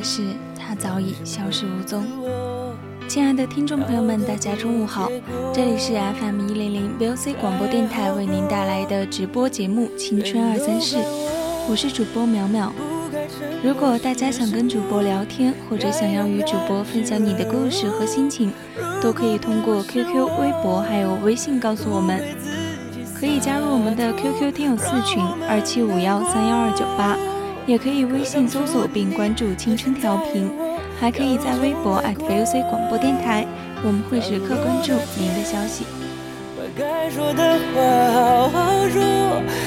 来时，它早已消失无踪。亲爱的听众朋友们，大家中午好，这里是 FM 一零零 VOC 广播电台为您带来的直播节目《青春二三事》，我是主播淼淼。如果大家想跟主播聊天，或者想要与主播分享你的故事和心情，都可以通过 QQ、微博还有微信告诉我们。可以加入我们的 QQ 听友四群二七五幺三幺二九八，也可以微信搜索并关注“青春调频”，还可以在微博 @VOC 广播电台，我们会时刻关注您的消息。把该说的话好好说，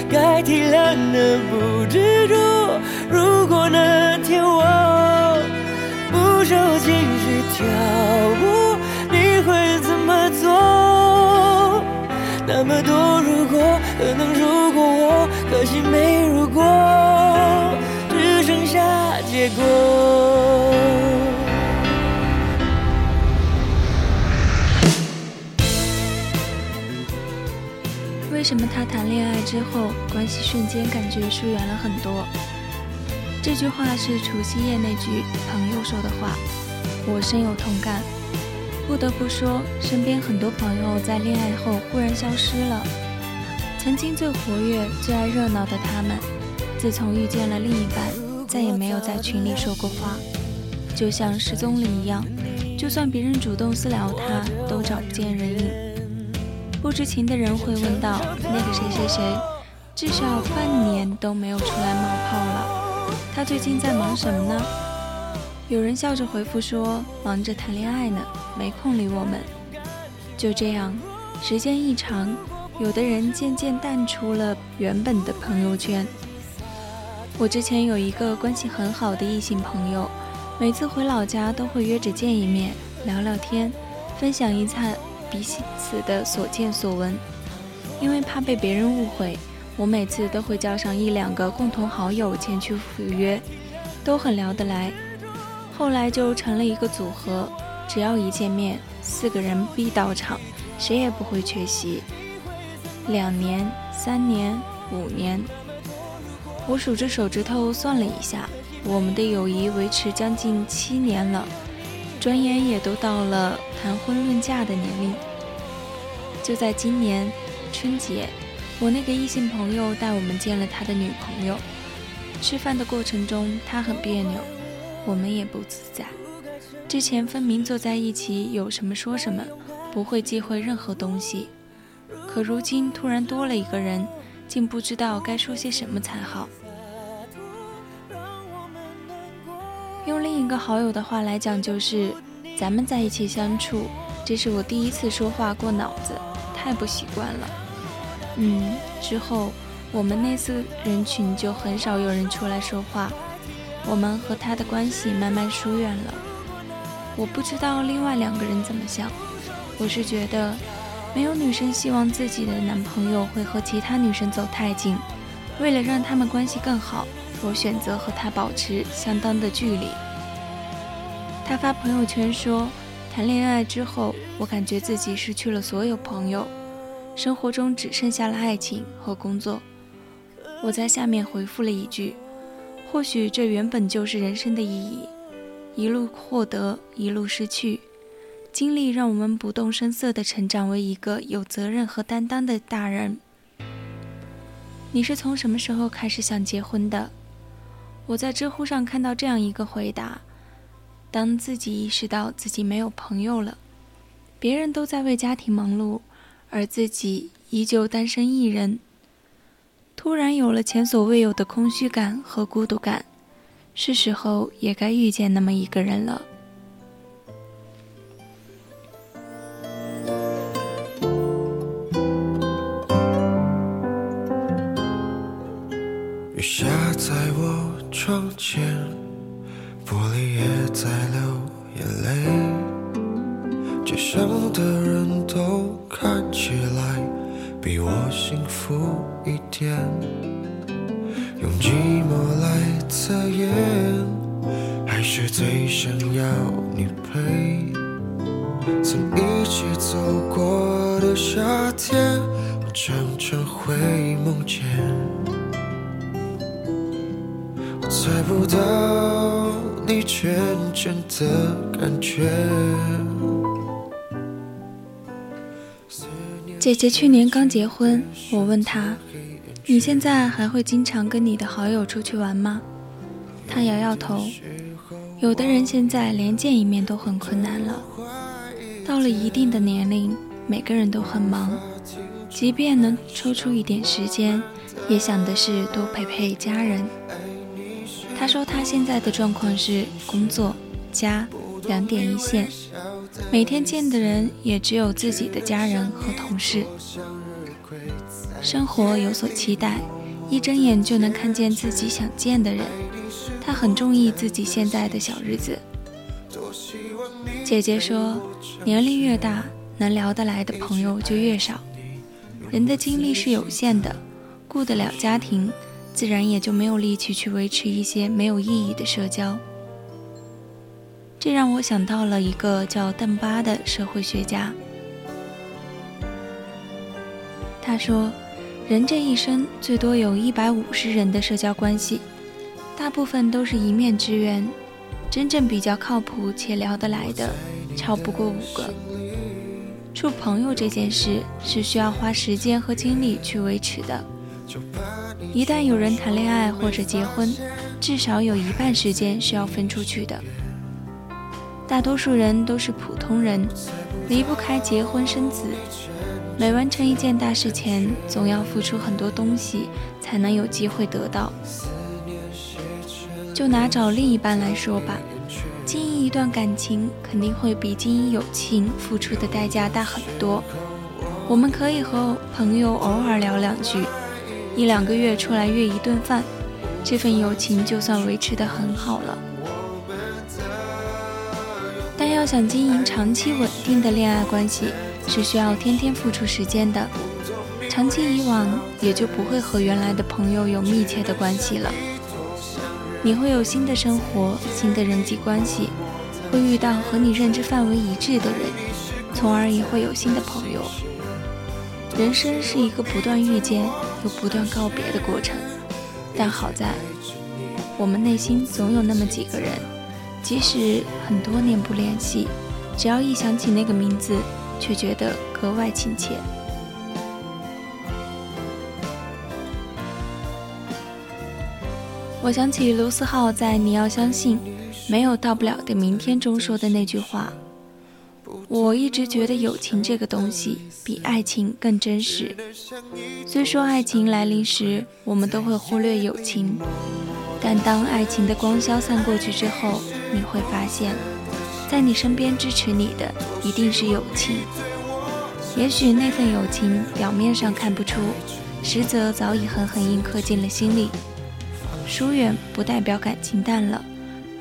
该体谅的不执着。如果那天我不受情绪挑拨，你会怎么做？那么多如果，可能如果我，可惜没如果，结果。为什么他谈恋爱之后，关系瞬间感觉疏远了很多？这句话是除夕夜那句朋友说的话，我深有同感。不得不说，身边很多朋友在恋爱后忽然消失了。曾经最活跃、最爱热闹的他们，自从遇见了另一半，再也没有在群里说过话，就像失踪了一样。就算别人主动私聊他，都找不见人影。不知情的人会问道：“那个谁谁谁，至少半年都没有出来冒泡了，他最近在忙什么呢？”有人笑着回复说：“忙着谈恋爱呢，没空理我们。”就这样，时间一长，有的人渐渐淡出了原本的朋友圈。我之前有一个关系很好的异性朋友，每次回老家都会约着见一面，聊聊天，分享一餐。彼此的所见所闻，因为怕被别人误会，我每次都会叫上一两个共同好友前去赴约，都很聊得来。后来就成了一个组合，只要一见面，四个人必到场，谁也不会缺席。两年、三年、五年，我数着手指头算了一下，我们的友谊维持将近七年了。转眼也都到了谈婚论嫁的年龄。就在今年春节，我那个异性朋友带我们见了他的女朋友。吃饭的过程中，他很别扭，我们也不自在。之前分明坐在一起，有什么说什么，不会忌讳任何东西。可如今突然多了一个人，竟不知道该说些什么才好。一个好友的话来讲，就是咱们在一起相处，这是我第一次说话过脑子，太不习惯了。嗯，之后我们那次人群就很少有人出来说话，我们和他的关系慢慢疏远了。我不知道另外两个人怎么想，我是觉得，没有女生希望自己的男朋友会和其他女生走太近，为了让他们关系更好。我选择和他保持相当的距离。他发朋友圈说，谈恋爱之后，我感觉自己失去了所有朋友，生活中只剩下了爱情和工作。我在下面回复了一句：“或许这原本就是人生的意义，一路获得，一路失去。经历让我们不动声色地成长为一个有责任和担当的大人。”你是从什么时候开始想结婚的？我在知乎上看到这样一个回答：当自己意识到自己没有朋友了，别人都在为家庭忙碌，而自己依旧单身一人。突然有了前所未有的空虚感和孤独感，是时候也该遇见那么一个人了。雨下在我窗前，玻璃也在流眼泪，街上的人都看起来。比我幸福一点，用寂寞来测验，还是最想要你陪。曾一起走过的夏天，我常常会梦见。选择感觉。姐姐去年刚结婚，我问她：“你现在还会经常跟你的好友出去玩吗？”她摇摇头。有的人现在连见一面都很困难了。到了一定的年龄，每个人都很忙，即便能抽出一点时间，也想的是多陪陪家人。她说她现在的状况是工作、家两点一线。每天见的人也只有自己的家人和同事，生活有所期待，一睁眼就能看见自己想见的人。他很中意自己现在的小日子。姐姐说，年龄越大，能聊得来的朋友就越少。人的精力是有限的，顾得了家庭，自然也就没有力气去维持一些没有意义的社交。这让我想到了一个叫邓巴的社会学家。他说，人这一生最多有一百五十人的社交关系，大部分都是一面之缘，真正比较靠谱且聊得来的，超不过五个。处朋友这件事是需要花时间和精力去维持的。一旦有人谈恋爱或者结婚，至少有一半时间是要分出去的。大多数人都是普通人，离不开结婚生子。每完成一件大事前，总要付出很多东西，才能有机会得到。就拿找另一半来说吧，经营一段感情肯定会比经营友情付出的代价大很多。我们可以和朋友偶尔聊两句，一两个月出来约一顿饭，这份友情就算维持得很好了。要想经营长期稳定的恋爱关系，是需要天天付出时间的。长期以往，也就不会和原来的朋友有密切的关系了。你会有新的生活、新的人际关系，会遇到和你认知范围一致的人，从而也会有新的朋友。人生是一个不断遇见又不断告别的过程，但好在，我们内心总有那么几个人。即使很多年不联系，只要一想起那个名字，却觉得格外亲切。我想起卢思浩在《你要相信，没有到不了的明天》中说的那句话。我一直觉得友情这个东西比爱情更真实。虽说爱情来临时，我们都会忽略友情，但当爱情的光消散过去之后，你会发现，在你身边支持你的一定是友情。也许那份友情表面上看不出，实则早已狠狠印刻进了心里。疏远不代表感情淡了，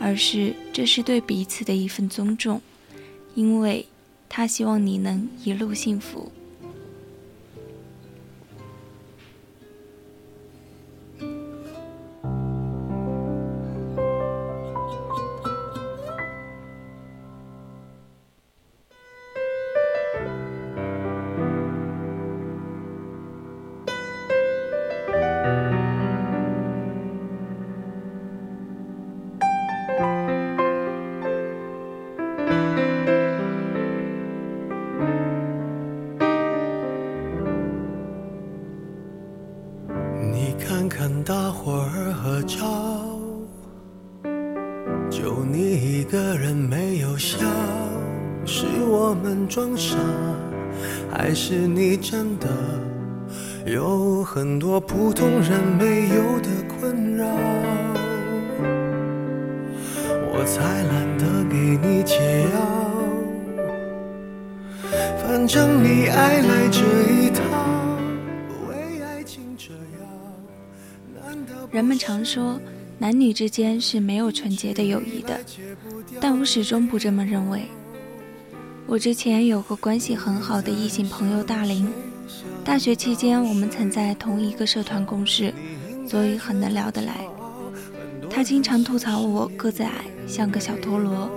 而是这是对彼此的一份尊重，因为他希望你能一路幸福。很多普通人没有的困扰？我才懒得给你解药，反正你爱来这一套。为爱情这样，难道人们常说。男女之间是没有纯洁的友谊的，但我始终不这么认为。我之前有个关系很好的异性朋友大林，大学期间我们曾在同一个社团共事，所以很能聊得来。他经常吐槽我个子矮，像个小陀螺；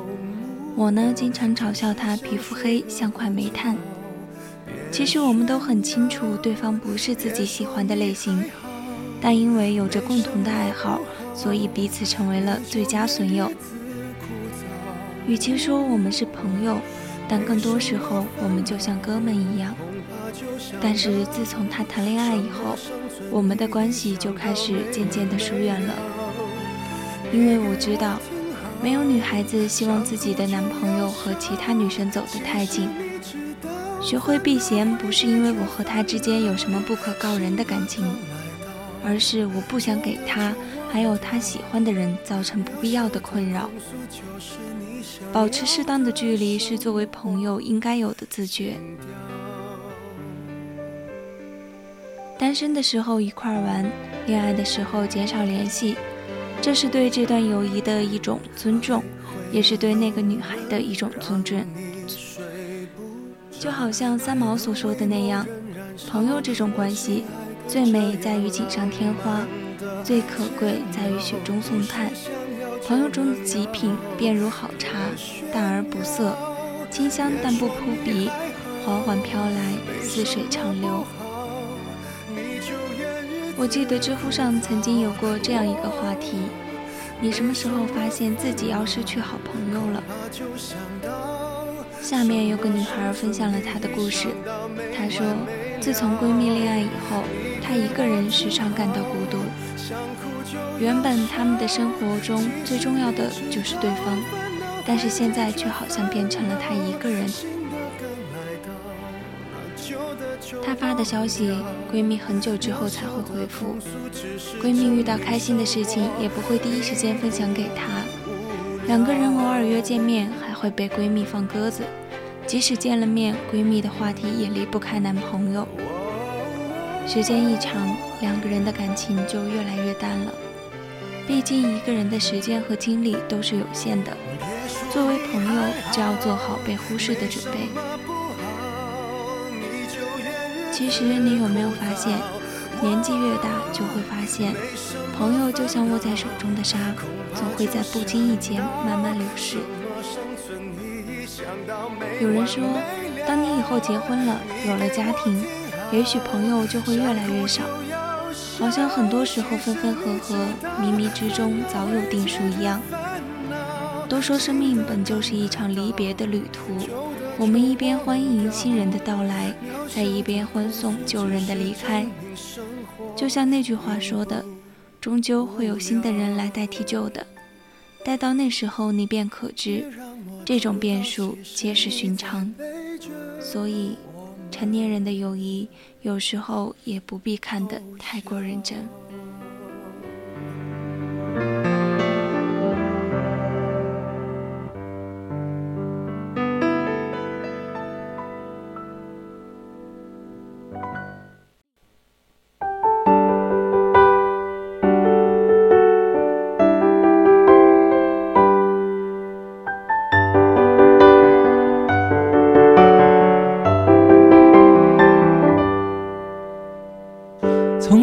我呢，经常嘲笑他皮肤黑，像块煤炭。其实我们都很清楚对方不是自己喜欢的类型，但因为有着共同的爱好。所以彼此成为了最佳损友。与其说我们是朋友，但更多时候我们就像哥们一样。但是自从他谈恋爱以后，我们的关系就开始渐渐的疏远了。因为我知道，没有女孩子希望自己的男朋友和其他女生走得太近。学会避嫌，不是因为我和他之间有什么不可告人的感情，而是我不想给他。还有他喜欢的人造成不必要的困扰，保持适当的距离是作为朋友应该有的自觉。单身的时候一块玩，恋爱的时候减少联系，这是对这段友谊的一种尊重，也是对那个女孩的一种尊重。就好像三毛所说的那样，朋友这种关系，最美在于锦上添花。最可贵在于雪中送炭，朋友中的极品便如好茶，淡而不涩，清香但不扑鼻，缓缓飘来，似水长流。我记得知乎上曾经有过这样一个话题：你什么时候发现自己要失去好朋友了？下面有个女孩分享了她的故事，她说，自从闺蜜恋爱以后，她一个人时常感到孤独。原本他们的生活中最重要的就是对方，但是现在却好像变成了他一个人。他发的消息，闺蜜很久之后才会回复。闺蜜遇到开心的事情，也不会第一时间分享给他。两个人偶尔约见面，还会被闺蜜放鸽子。即使见了面，闺蜜的话题也离不开男朋友。时间一长，两个人的感情就越来越淡了。毕竟一个人的时间和精力都是有限的，作为朋友就要做好被忽视的准备。其实你有没有发现，年纪越大就会发现，朋友就像握在手中的沙，总会在不经意间慢慢流逝。有人说，当你以后结婚了，有了家庭。也许朋友就会越来越少，好像很多时候分分合合、冥冥之中早有定数一样。都说生命本就是一场离别的旅途，我们一边欢迎新人的到来，在一边欢送旧人的离开。就像那句话说的，终究会有新的人来代替旧的，待到那时候，你便可知，这种变数皆是寻常。所以。成年人的友谊，有时候也不必看得太过认真。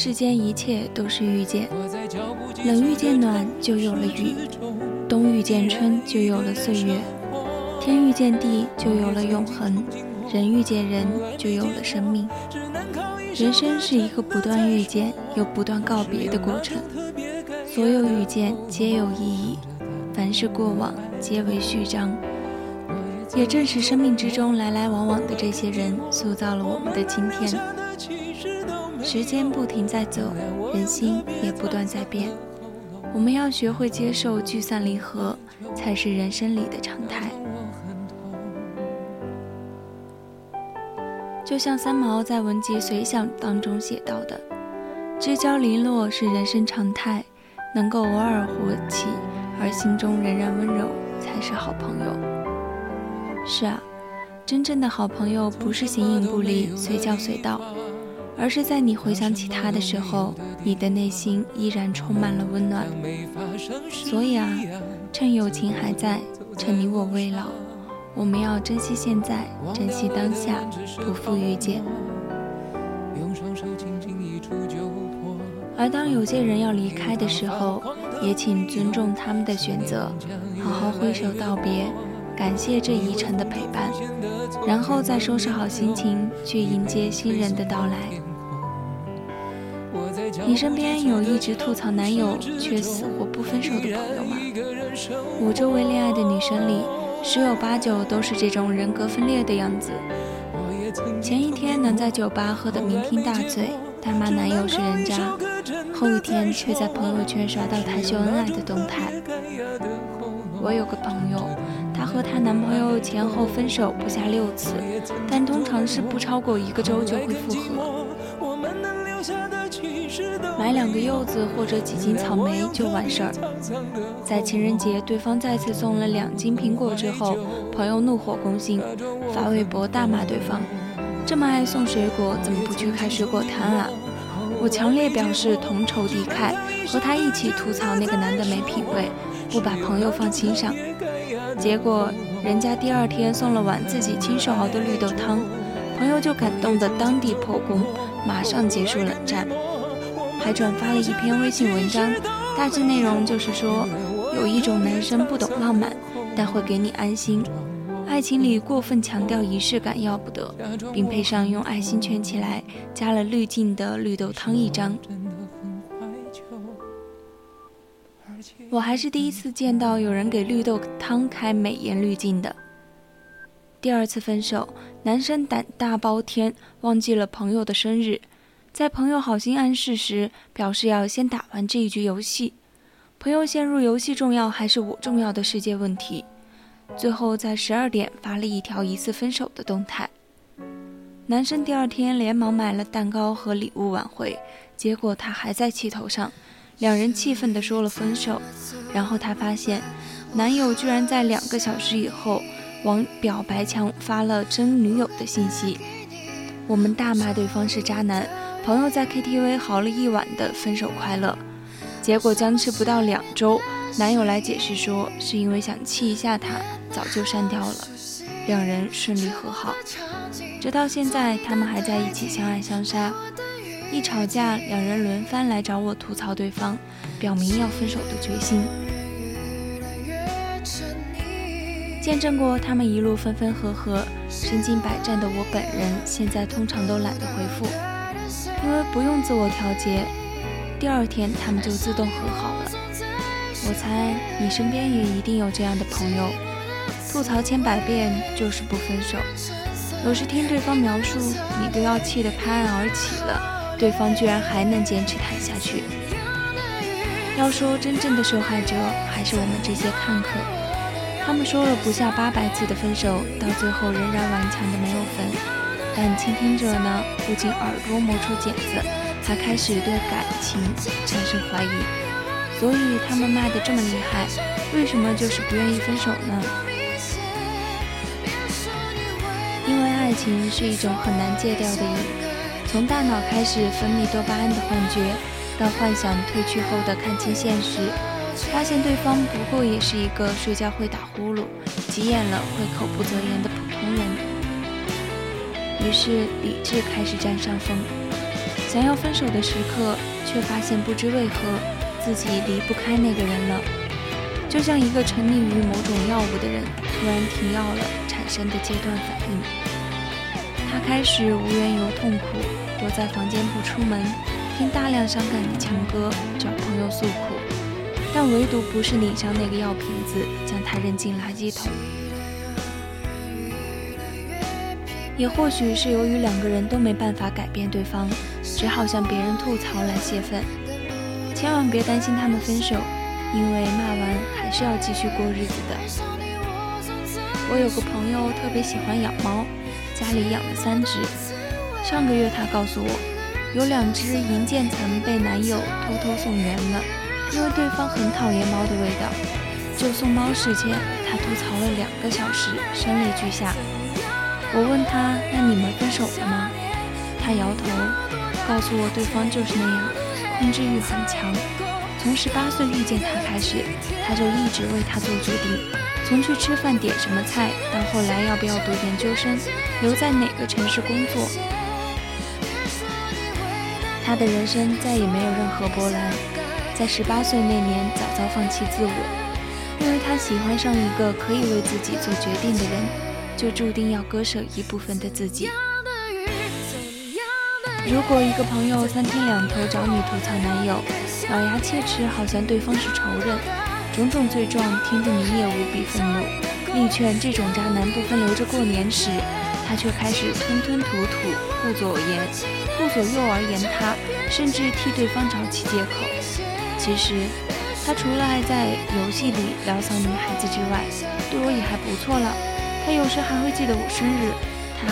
世间一切都是遇见，冷遇见暖就有了雨，冬遇见春就有了岁月，天遇见地就有了永恒，人遇见人就有了生命。人生是一个不断遇见又不断告别的过程，所有遇见皆有意义，凡是过往皆为序章。也正是生命之中来来往往的这些人，塑造了我们的今天。时间不停在走，人心也不断在变。我们要学会接受聚散离合，才是人生里的常态。就像三毛在《文集随想》当中写到的：“知交零落是人生常态，能够偶尔活起，而心中仍然温柔，才是好朋友。”是啊，真正的好朋友不是形影不离、随叫随到，而是在你回想起他的时候，你的内心依然充满了温暖。所以啊，趁友情还在，趁你我未老。我们要珍惜现在，珍惜当下，不负遇见。而当有些人要离开的时候，也请尊重他们的选择，好好挥手道别，感谢这一程的陪伴，然后再收拾好心情去迎接新人的到来。你身边有一直吐槽男友却死活不分手的朋友吗？我周围恋爱的女生里。十有八九都是这种人格分裂的样子。前一天能在酒吧喝得酩酊大醉，大骂男友是人渣；后一天却在朋友圈刷到他秀恩爱的动态。我有个朋友，她和她男朋友前后分手不下六次，但通常是不超过一个周就会复合。买两个柚子或者几斤草莓就完事儿。在情人节，对方再次送了两斤苹果之后，朋友怒火攻心，发微博大骂对方：“这么爱送水果，怎么不去开水果摊啊？”我强烈表示同仇敌忾，和他一起吐槽那个男的没品位，不把朋友放心上。结果人家第二天送了碗自己亲手熬的绿豆汤，朋友就感动的当地破功，马上结束冷战。还转发了一篇微信文章，大致内容就是说，有一种男生不懂浪漫，但会给你安心。爱情里过分强调仪式感要不得，并配上用爱心圈起来、加了滤镜的绿豆汤一张。我还是第一次见到有人给绿豆汤开美颜滤镜的。第二次分手，男生胆大包天，忘记了朋友的生日。在朋友好心暗示时，表示要先打完这一局游戏。朋友陷入游戏重要还是我重要的世界问题，最后在十二点发了一条疑似分手的动态。男生第二天连忙买了蛋糕和礼物挽回，结果他还在气头上，两人气愤地说了分手。然后他发现，男友居然在两个小时以后往表白墙发了真女友的信息。我们大骂对方是渣男。朋友在 KTV 嚎了一晚的分手快乐，结果僵持不到两周，男友来解释说是因为想气一下他，早就删掉了。两人顺利和好，直到现在他们还在一起相爱相杀。一吵架，两人轮番来找我吐槽对方，表明要分手的决心。见证过他们一路分分合合、身经百战的我本人，现在通常都懒得回复。因为不用自我调节，第二天他们就自动和好了。我猜你身边也一定有这样的朋友，吐槽千百遍就是不分手。有时听对方描述，你都要气得拍案而起了，对方居然还能坚持谈下去。要说真正的受害者，还是我们这些看客。他们说了不下八百次的分手，到最后仍然顽强的没有分。但倾听者呢，不仅耳朵磨出茧子，还开始对感情产生怀疑。所以他们骂得这么厉害，为什么就是不愿意分手呢？因为爱情是一种很难戒掉的瘾，从大脑开始分泌多巴胺的幻觉，到幻想褪去后的看清现实，发现对方不过也是一个睡觉会打呼噜、急眼了会口不择言的。于是理智开始占上风。想要分手的时刻，却发现不知为何自己离不开那个人了，就像一个沉溺于某种药物的人突然停药了产生的阶段反应。他开始无缘由痛苦，躲在房间不出门，听大量伤感的情歌，找朋友诉苦，但唯独不是拧上那个药瓶子，将它扔进垃圾桶。也或许是由于两个人都没办法改变对方。只好向别人吐槽来泄愤，千万别担心他们分手，因为骂完还是要继续过日子的。我有个朋友特别喜欢养猫，家里养了三只。上个月他告诉我，有两只银渐层被男友偷偷送人了，因为对方很讨厌猫的味道。就送猫事件，他吐槽了两个小时，声泪俱下。我问他：“那你们分手了吗？”他摇头。告诉我，对方就是那样，控制欲很强。从十八岁遇见他开始，他就一直为他做决定，从去吃饭点什么菜，到后来要不要读研究生，留在哪个城市工作。他的人生再也没有任何波澜。在十八岁那年，早早放弃自我，因为他喜欢上一个可以为自己做决定的人，就注定要割舍一部分的自己。如果一个朋友三天两头找你吐槽男友，咬牙切齿，好像对方是仇人，种种罪状听得你也无比愤怒，力劝这种渣男不分留着过年时，他却开始吞吞吐吐，顾左言，顾左右而言他，甚至替对方找起借口。其实，他除了爱在游戏里撩骚女孩子之外，对我也还不错了。他有时还会记得我生日，他。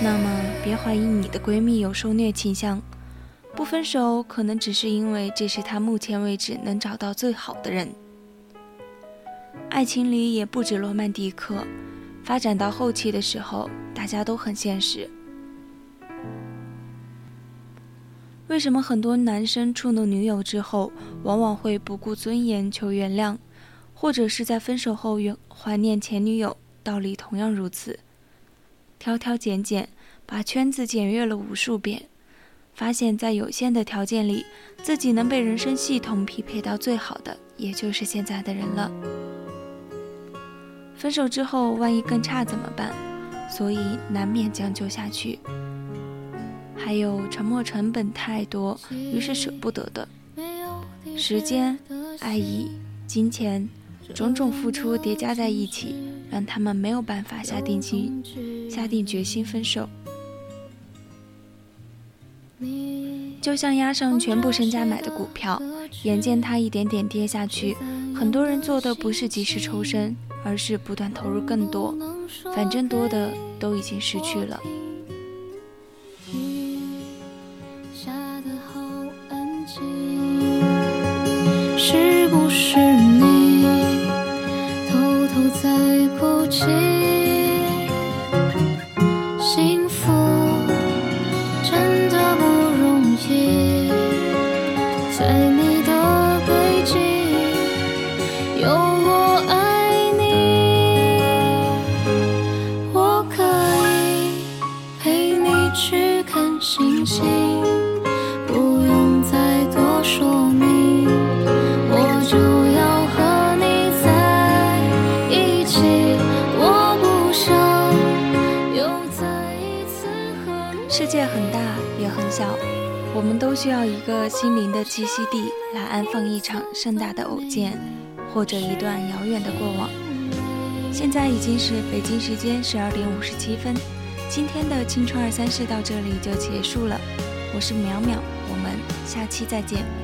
那么，别怀疑你的闺蜜有受虐倾向。不分手，可能只是因为这是她目前为止能找到最好的人。爱情里也不止罗曼蒂克，发展到后期的时候，大家都很现实。为什么很多男生触怒女友之后，往往会不顾尊严求原谅，或者是在分手后原怀念前女友？道理同样如此。挑挑拣拣，把圈子检阅了无数遍，发现，在有限的条件里，自己能被人生系统匹配到最好的，也就是现在的人了。分手之后，万一更差怎么办？所以难免将就下去。还有沉没成本太多，于是舍不得的，时间、爱意、金钱，种种付出叠加在一起，让他们没有办法下定心。下定决心分手，就像押上全部身家买的股票，眼见它一点点跌下去，很多人做的不是及时抽身，而是不断投入更多，反正多的都已经失去了。是不是你幸福真的不容易，在你。很小，我们？都需要一个心灵的栖息地，来安放一场盛大的偶见，或者一段遥远的过往。现在已经是北京时间十二点五十七分，今天的青春二三事到这里就结束了。我是淼淼，我们下期再见。